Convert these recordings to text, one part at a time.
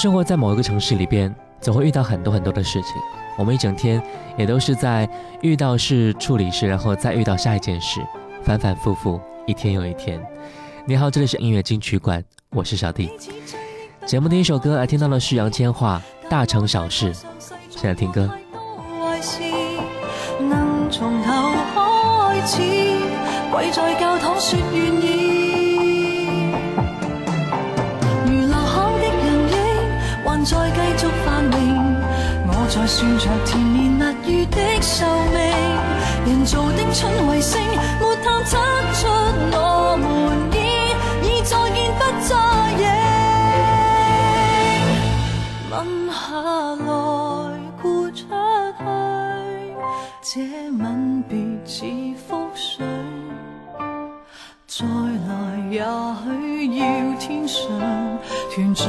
生活在某一个城市里边，总会遇到很多很多的事情。我们一整天也都是在遇到事、处理事，然后再遇到下一件事，反反复复，一天又一天。你好，这里是音乐金曲馆，我是小弟。节目第一首歌来听到的是杨千嬅《大城小事》，现在听歌。从头开始，跪在教堂再继续繁荣，我在算着甜言蜜语的寿命。人造的蠢卫星，没探测出我们已已再见不再影。吻下来豁出去，这吻别似覆水。再来也许要天上团聚。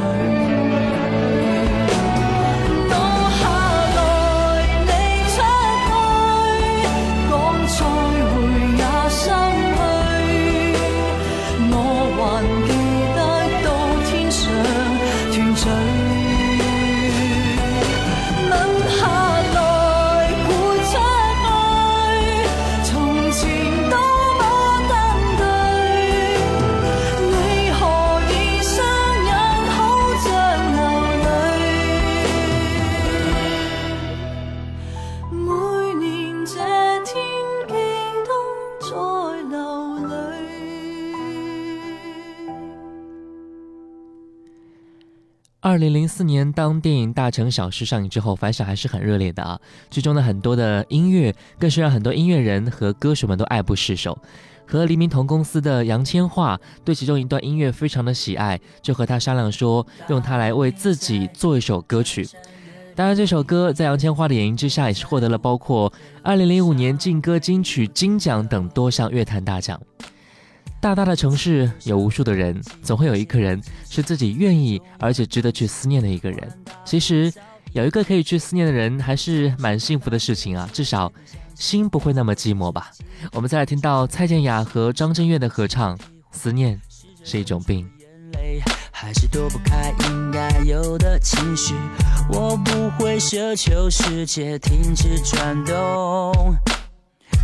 二零零四年，当电影《大城小事》上映之后，反响还是很热烈的啊。剧中的很多的音乐，更是让很多音乐人和歌手们都爱不释手。和黎明同公司的杨千嬅对其中一段音乐非常的喜爱，就和他商量说，用它来为自己做一首歌曲。当然，这首歌在杨千嬅的演绎之下，也是获得了包括二零零五年劲歌金曲金奖等多项乐坛大奖。大大的城市有无数的人，总会有一个人是自己愿意而且值得去思念的一个人。其实有一个可以去思念的人，还是蛮幸福的事情啊，至少心不会那么寂寞吧。我们再来听到蔡健雅和张震岳的合唱，《思念是一种病》。还是躲不开应该有的情绪，我不会奢求世界停止转动。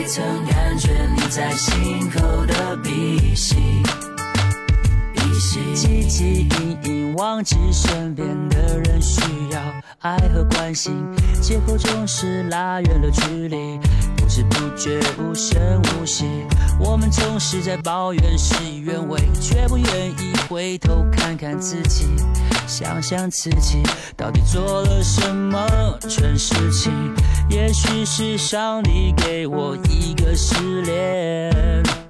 未曾感觉你在心口的鼻息，鼻息，汲汲营营忘记身边的人需要爱和关心，借口总是拉远了距离，不知不觉无声无息。我们总是在抱怨事与愿违，却不愿意回头看看自己，想想自己到底做了什么蠢事情。也许是上帝给我一个失恋。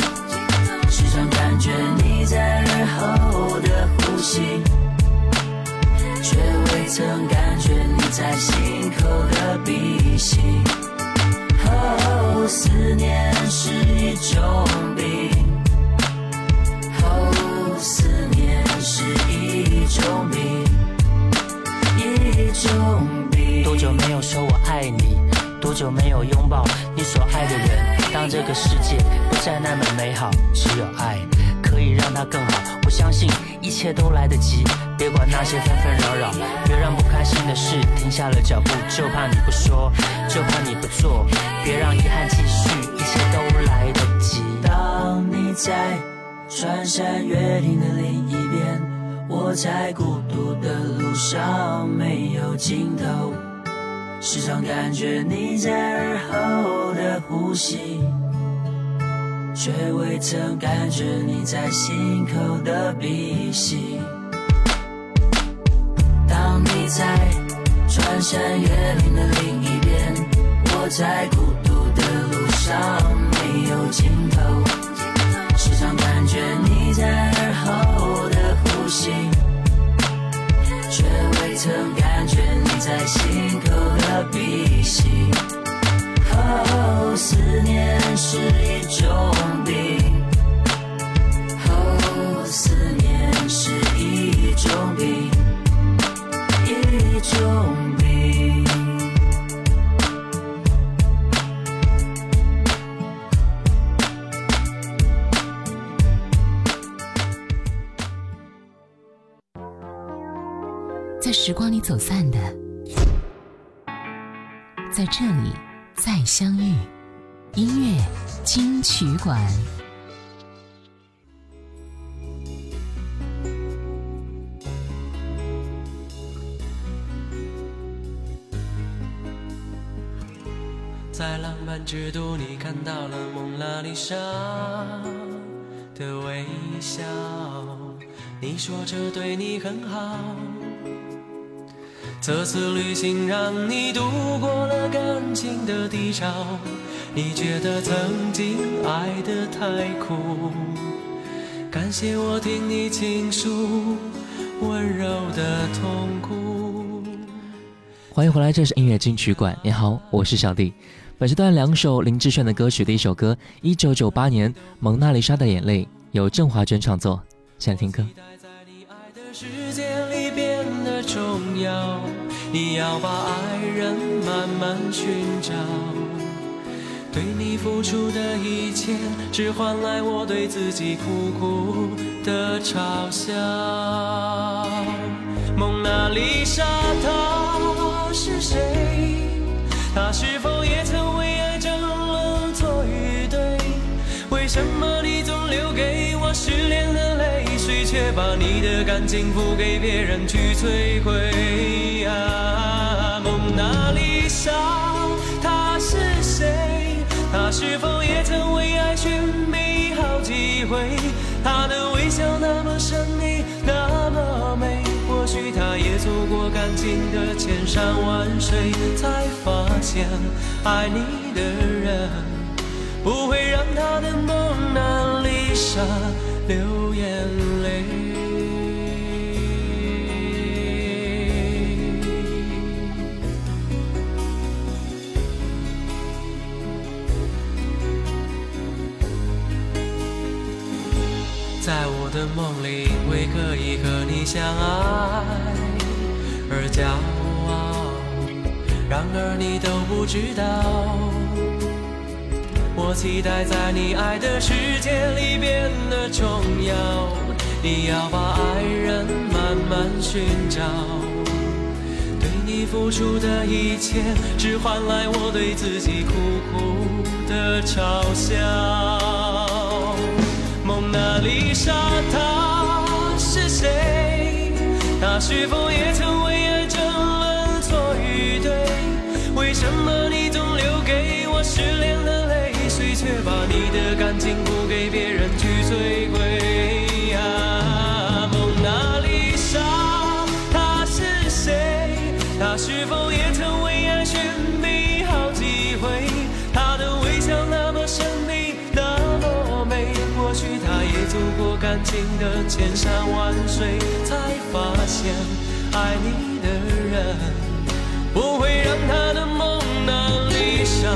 思念是一种病。哦，思念是一种病，一种病。多久没有说我爱你？多久没有拥抱你所爱的人？当这个世界不再那么美好，只有爱。可以让它更好，相信一切都来得及。别管那些纷纷扰扰，别让不开心的事停下了脚步。就怕你不说，就怕你不做，别让遗憾继续，一切都来得及。当你在穿山越岭的另一边，我在孤独的路上没有尽头，时常感觉你在耳后的呼吸。却未曾感觉你在心口的鼻息。当你在穿山越岭的另一边，我在孤独之都，你看到了蒙娜丽莎的微笑。你说这对你很好。这次旅行让你度过了感情的低潮，你觉得曾经爱得太苦，感谢我听你倾诉温柔的痛苦。欢迎回来，这是音乐金曲馆。你好，我是小弟。本时段两首林志炫的歌曲，第一首歌，一九九八年《蒙娜丽莎的眼泪》，由郑华娟创作。先听歌。重要，你要把爱人慢慢寻找。对你付出的一切，只换来我对自己苦苦的嘲笑。蒙娜丽莎，她是谁？她是否什么你总留给我失恋的泪水？却把你的感情付给别人去摧毁。啊，蒙娜丽莎，她是谁？她是否也曾为爱寻觅好几回？她的微笑那么神秘，那么美。或许她也走过感情的千山万水，才发现爱你的人不会让他的蒙娜丽莎。流眼泪，在我的梦里，为可以和你相爱而骄傲。然而你都不知道。我期待在你爱的世界里变得重要，你要把爱人慢慢寻找。对你付出的一切，只换来我对自己苦苦的嘲笑。蒙娜丽莎，她是谁？她是否也曾为爱争论错与对？为什么你总留给我失恋的泪却把你的感情不给别人去摧毁？啊，蒙娜丽莎，她是谁？她是否也曾为爱寻觅好几回？她的微笑那么神秘，那么美，或许她也走过感情的千山万水，才发现爱你的人不会让她的蒙娜丽莎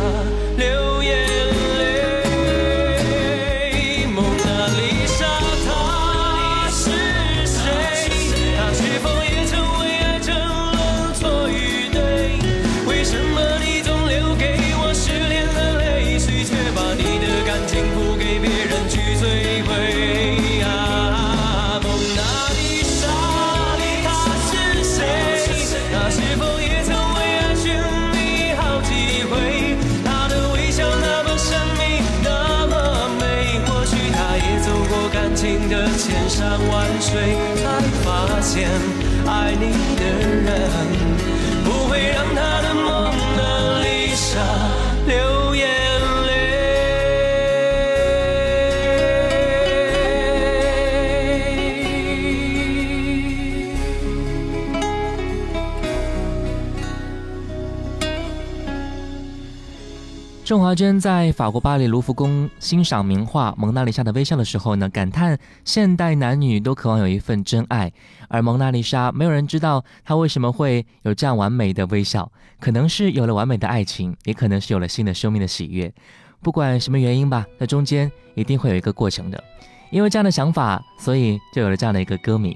郑华娟在法国巴黎卢浮宫欣赏名画《蒙娜丽莎的微笑》的时候呢，感叹现代男女都渴望有一份真爱，而蒙娜丽莎没有人知道她为什么会有这样完美的微笑，可能是有了完美的爱情，也可能是有了新的生命的喜悦。不管什么原因吧，在中间一定会有一个过程的。因为这样的想法，所以就有了这样的一个歌名。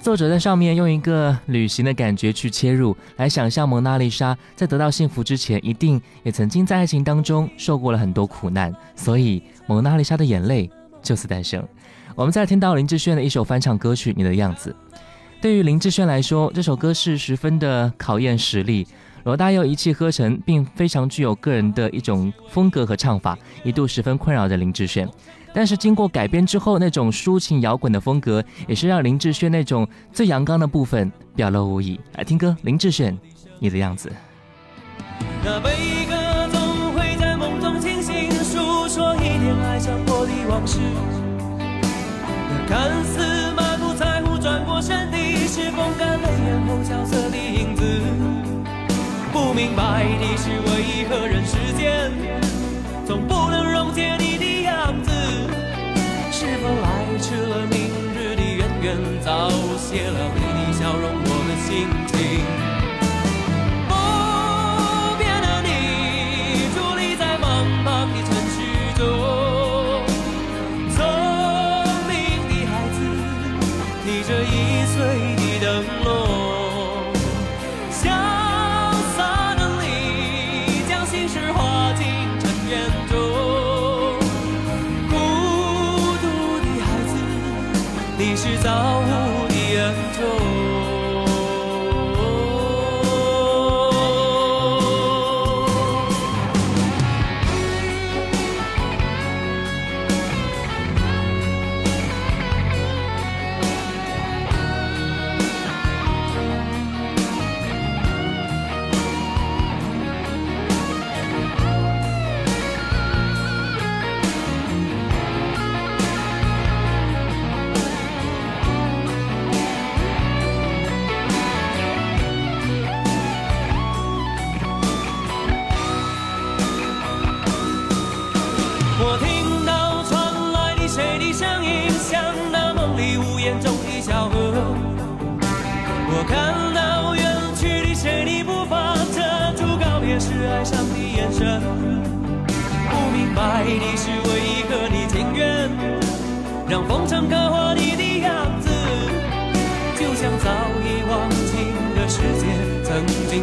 作者在上面用一个旅行的感觉去切入，来想象蒙娜丽莎在得到幸福之前，一定也曾经在爱情当中受过了很多苦难，所以蒙娜丽莎的眼泪就此诞生。我们再听到林志炫的一首翻唱歌曲《你的样子》。对于林志炫来说，这首歌是十分的考验实力。罗大佑一气呵成，并非常具有个人的一种风格和唱法，一度十分困扰着林志炫。但是经过改编之后，那种抒情摇滚的风格，也是让林志炫那种最阳刚的部分表露无遗。来听歌，林志炫，你的样子。那悲歌总会在梦中清醒，诉说一点爱上过的往事。那看似满不在乎转过身的，是风干泪眼后萧瑟的影子。不明白的是，为何人世间总不能溶解你了明日的远远，早谢了你的笑容，我的心情？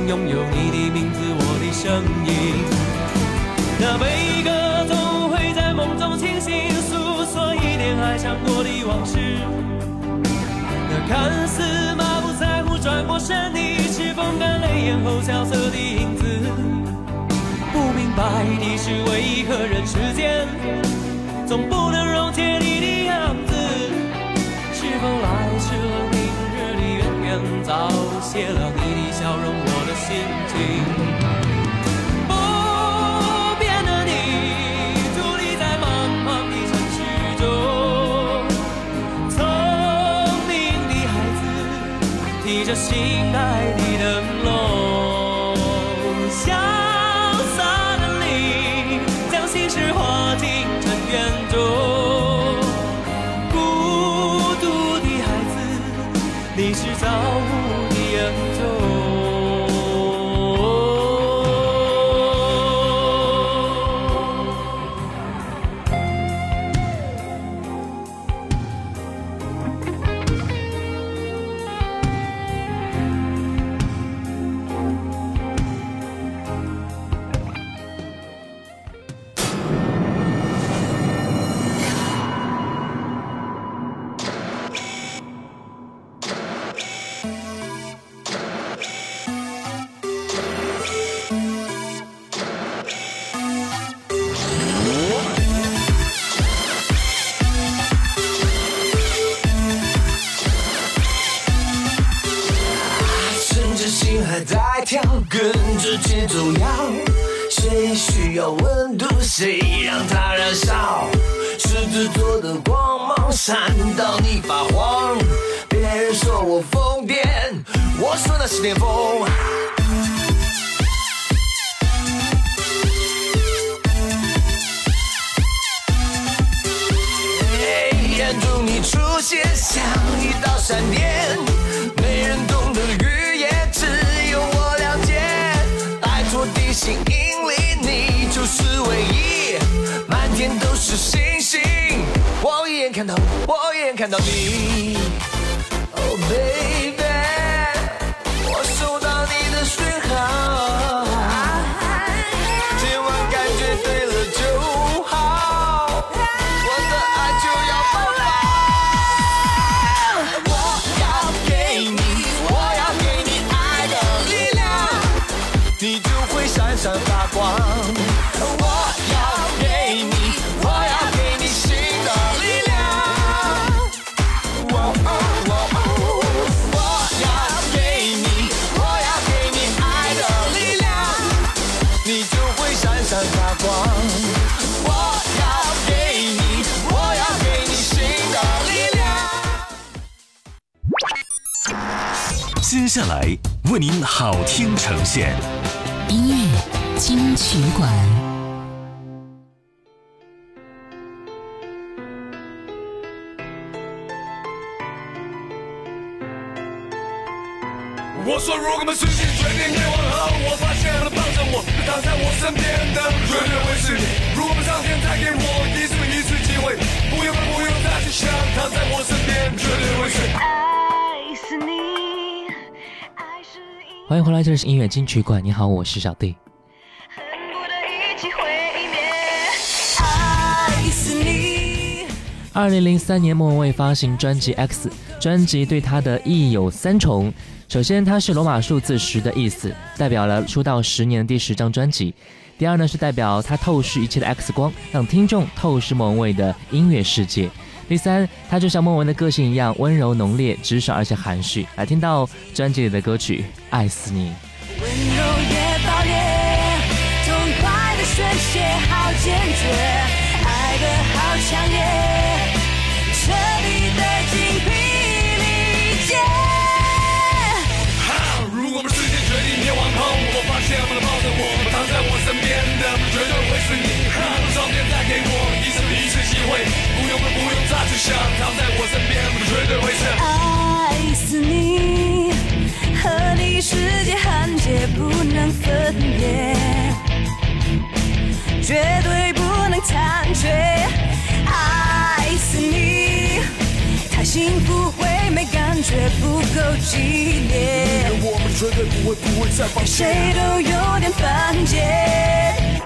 拥有你的名字，我的声音。那悲歌总会在梦中清醒，诉说一点爱唱过的往事。那看似满不在乎转过身的，是风干泪眼后萧瑟的影子。不明白的是，为何人世间总不能溶解你的样子？是否来迟了，明日的远远早谢了你的笑容，着最重要。谁需要温度，谁让它燃烧。狮子座的光芒闪到你发慌。别人说我疯癫，我说那是巅峰。眼中你出现像一道闪电，我一眼看到你。Oh baby，我收到你的讯号，今晚感觉对了就好，我的爱就要爆发。我要给你，我要给你爱的力量，你就会闪闪发下来为您好听呈现。音乐金曲馆。我说，如果我们事情决定灭亡后，我发现了抱着我、躺在我身边的绝对会是你。如果上天再给我一次一次机会，不用不用再去想，躺在我身边绝对会是欢迎回来，这里是音乐金曲馆。你好，我是小弟。恨不得一起毁灭。爱是你。二零零三年，莫文蔚发行专辑《X》，专辑对她的意义有三重。首先，它是罗马数字十的意思，代表了出道十年的第十张专辑。第二呢，是代表它透视一切的 X 光，让听众透视莫文蔚的音乐世界。第三，他就像莫文的个性一样温柔浓烈、直爽而且含蓄。来听到专辑里的歌曲《爱死你》。温柔也爆裂，痛快的宣泄，好坚决，爱的好强烈，会，不用不用再去想，躺在我身边我绝对会是。爱死你，和你世界焊接不能分别，绝对不能残缺。爱死你，太幸福会没感觉不够激烈。我们绝对不会不会再放弃。谁都有点犯贱。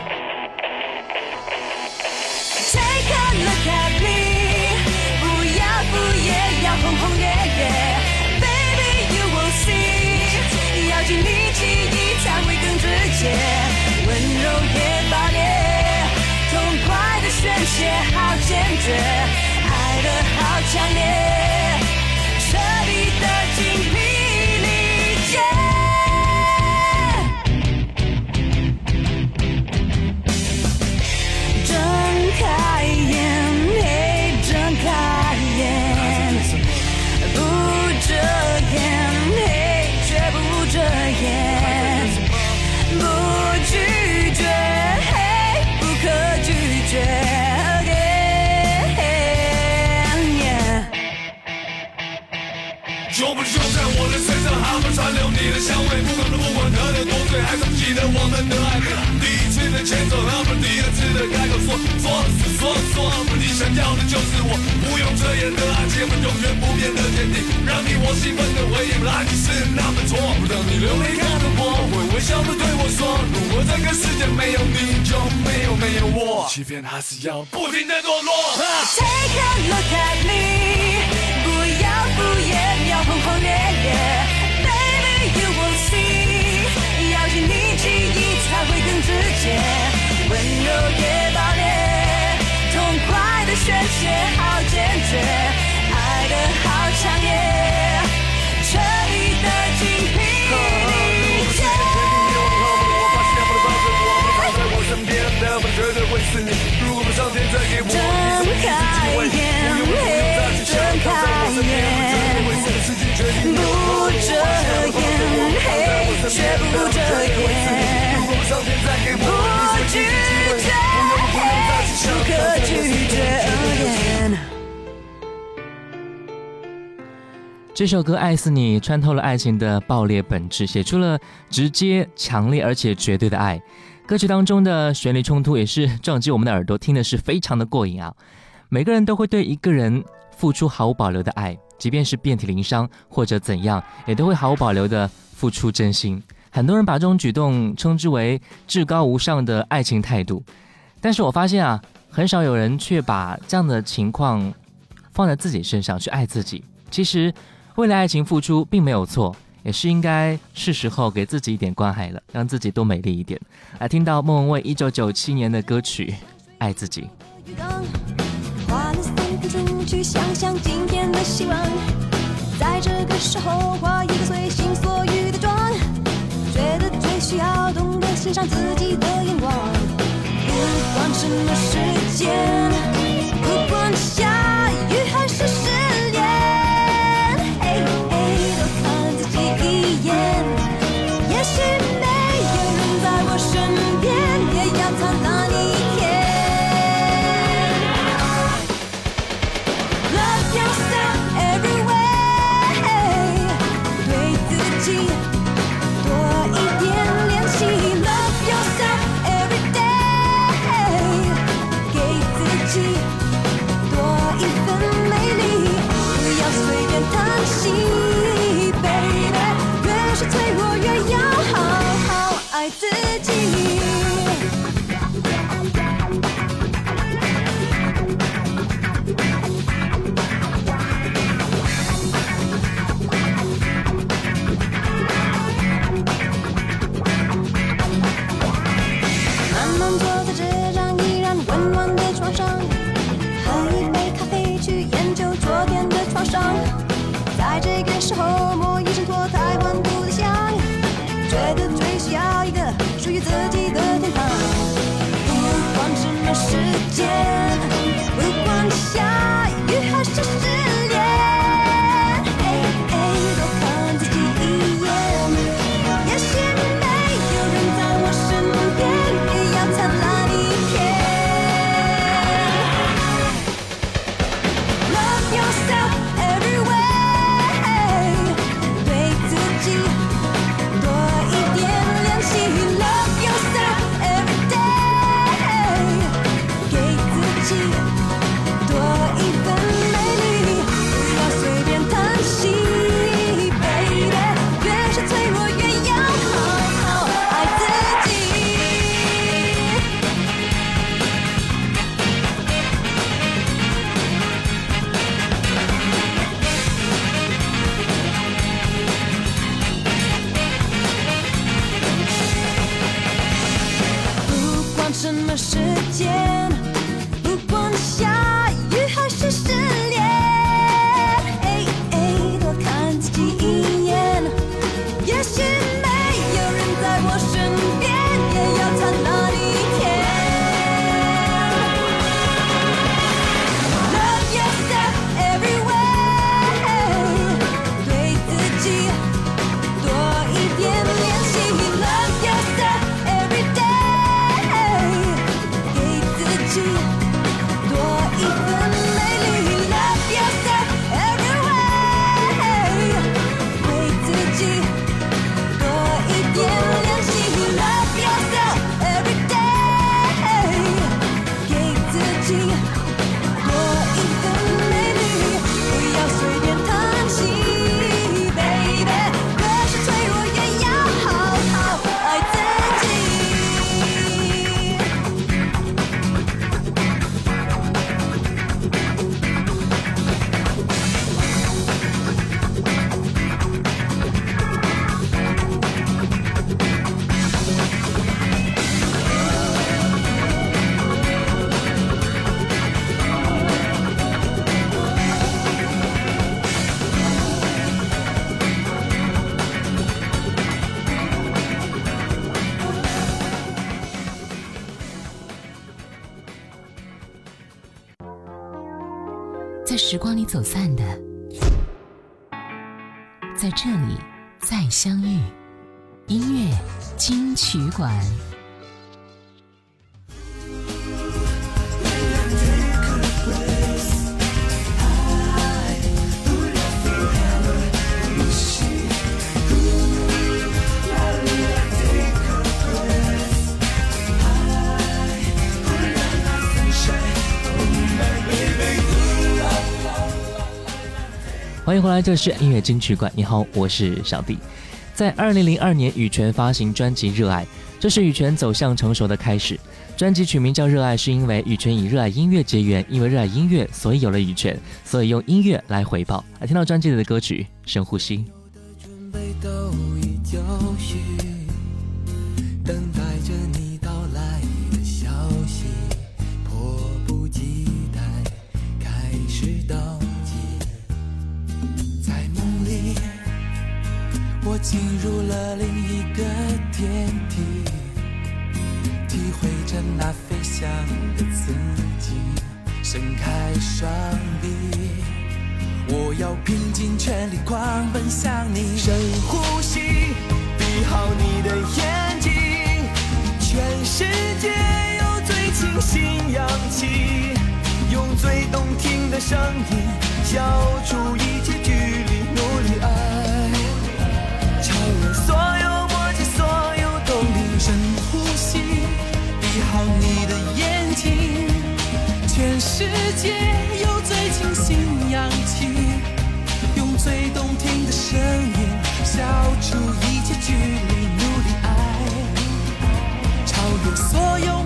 爱的好强烈，牵手，那么第二次的开口说说说说，你想要的就是我，不用遮掩的爱情，我永远不变的坚定，让你我兴奋的回忆，本来你是那么错。当你流泪看着我，会微笑的对我说，如果这个世界没有你，就没有没有我，欺骗还是要不停的堕落。Take a look at me，不要敷衍，要轰轰烈烈，Baby you will see，要尽力气意才会更直接，温柔也爆裂，痛快的宣泄好坚决，爱的好强烈，彻底的精疲力竭。我发现不能放着我，不躺在我身边的，我绝对会是你。如果不上天再给我一次一次机会，不用不用再去想，躺在我不遮掩，嘿，绝不遮掩。不拒，绝，不用不用再去想，不可拒绝。这首歌《爱死你》穿透了爱情的爆裂本质，写出了直接、强烈而且绝对的爱。歌曲当中的旋律冲突也是撞击我们的耳朵，听的是非常的过瘾啊！每个人都会对一个人付出毫无保留的爱，即便是遍体鳞伤或者怎样，也都会毫无保留的付出真心。很多人把这种举动称之为至高无上的爱情态度，但是我发现啊，很少有人却把这样的情况放在自己身上去爱自己。其实，为了爱情付出并没有错，也是应该是时候给自己一点关爱了，让自己多美丽一点。来听到莫文蔚一九九七年的歌曲《爱自己》。去想想今天的希望，在这个时候画一个随心所欲的妆，觉得最需要懂得欣赏自己的眼光，不管什么时间，不管走散的，在这里再相遇。音乐金曲馆。欢迎回来，这是音乐金曲馆。你好，我是小弟。在二零零二年，羽泉发行专辑《热爱》，这是羽泉走向成熟的开始。专辑取名叫《热爱》，是因为羽泉以热爱音乐结缘，因为热爱音乐，所以有了羽泉，所以用音乐来回报。来听到专辑里的歌曲《深呼吸》。我的准备都已就进入了另一个天地，体会着那飞翔的刺激，伸开双臂。我要拼尽全力狂奔向你，深呼吸，闭好你的眼睛，全世界有最清新氧气，用最动听的声音消除世界有最清新氧气，用最动听的声音消除一切距离，努力爱，超越所有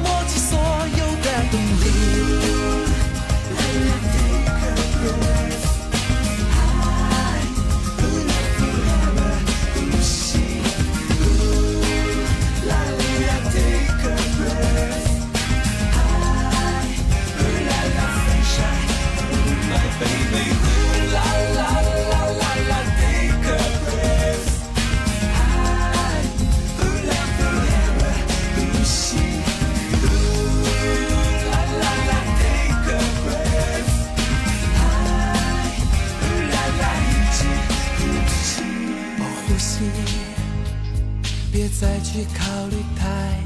再去考虑太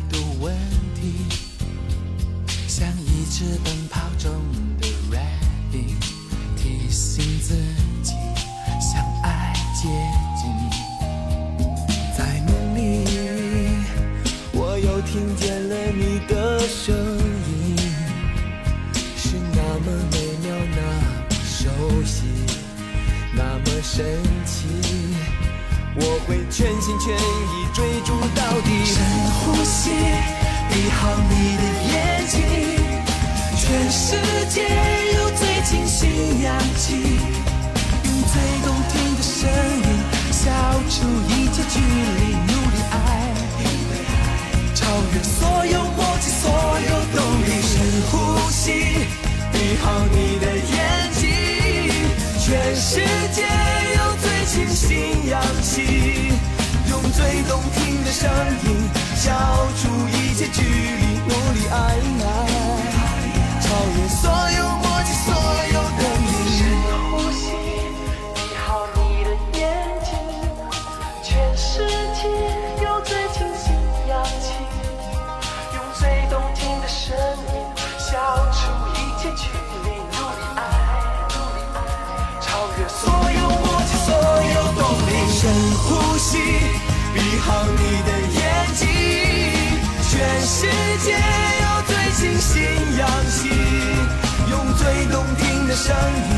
多问题，像一只奔跑中的 rabbit，提醒自己向爱接近。在梦里，我又听见了你的声音，是那么美妙，那么熟悉。那么深，为全心全意追逐到底，深呼吸，闭好你的眼睛，全世界有最清新氧气，用最动听的声音消除一切距离，努力爱，超越所有默契，所有动力，深呼吸，闭好你的眼睛，全世界有最清新氧气。声音，消除一切距离，努力爱，超越所有默契，所有的你。呼吸，闭好你的眼睛，全世界有最清新氧气，用最动听的声音消除一切距离，努力爱，努力爱，超越所有默契，所有动力。深呼吸，好你的眼睛，全世界有最清新氧气，用最动听的声音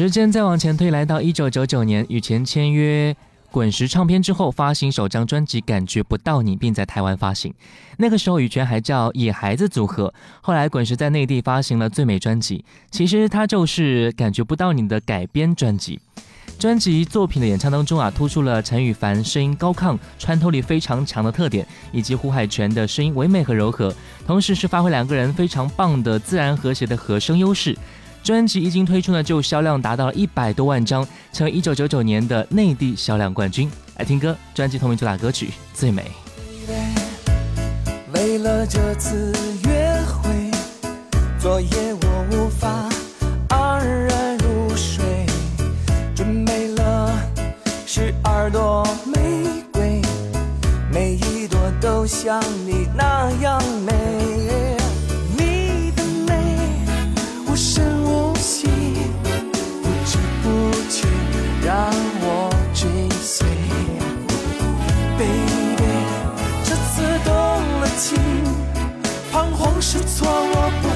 时间再往前推，来到一九九九年，羽泉签约滚石唱片之后，发行首张专辑《感觉不到你》，并在台湾发行。那个时候，羽泉还叫野孩子组合。后来，滚石在内地发行了最美专辑，其实它就是《感觉不到你》的改编专辑。专辑作品的演唱当中啊，突出了陈羽凡声音高亢、穿透力非常强的特点，以及胡海泉的声音唯美和柔和，同时是发挥两个人非常棒的自然和谐的和声优势。专辑一经推出呢，就销量达到了一百多万张，成为一九九九年的内地销量冠军。来听歌，专辑同名主打歌曲《最美》。为了这次约会，昨夜我无法安然入睡，准备了十二朵玫瑰，每一朵都像你那样美。是错我不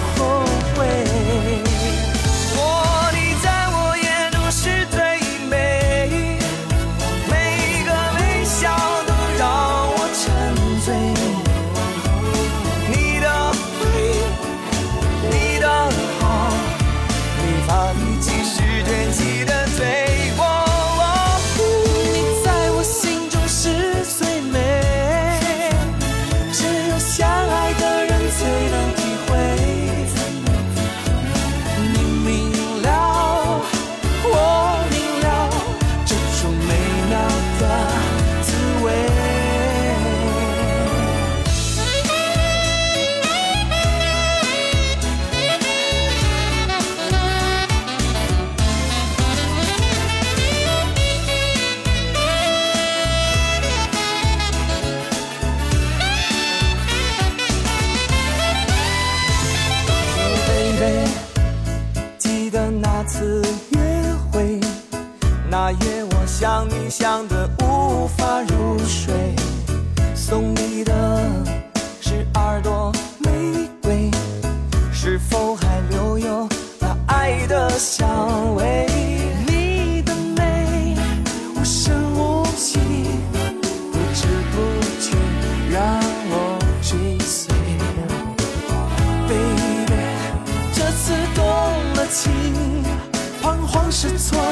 是错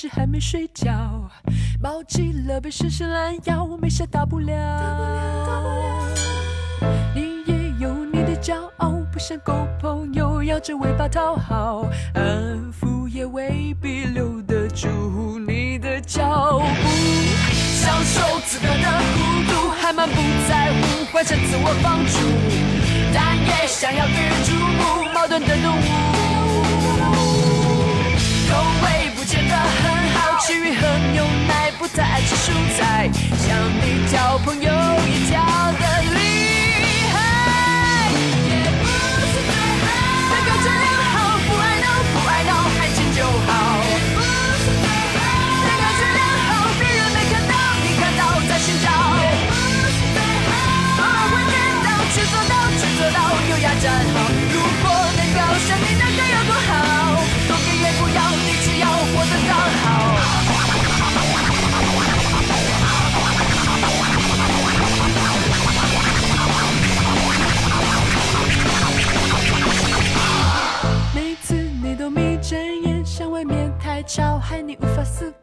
是还没睡觉？抱起了被深深拦腰，没啥大不了。你也有你的骄傲，不像狗朋友摇着尾巴讨好，安抚也未必留得住你的脚步。享受此刻的孤独，还满不在乎幻想自我放逐，但也想要与注目，矛盾的动物。吃鱼喝牛奶，不太爱吃蔬菜，想你交朋友一条的理。伤害你无法思考。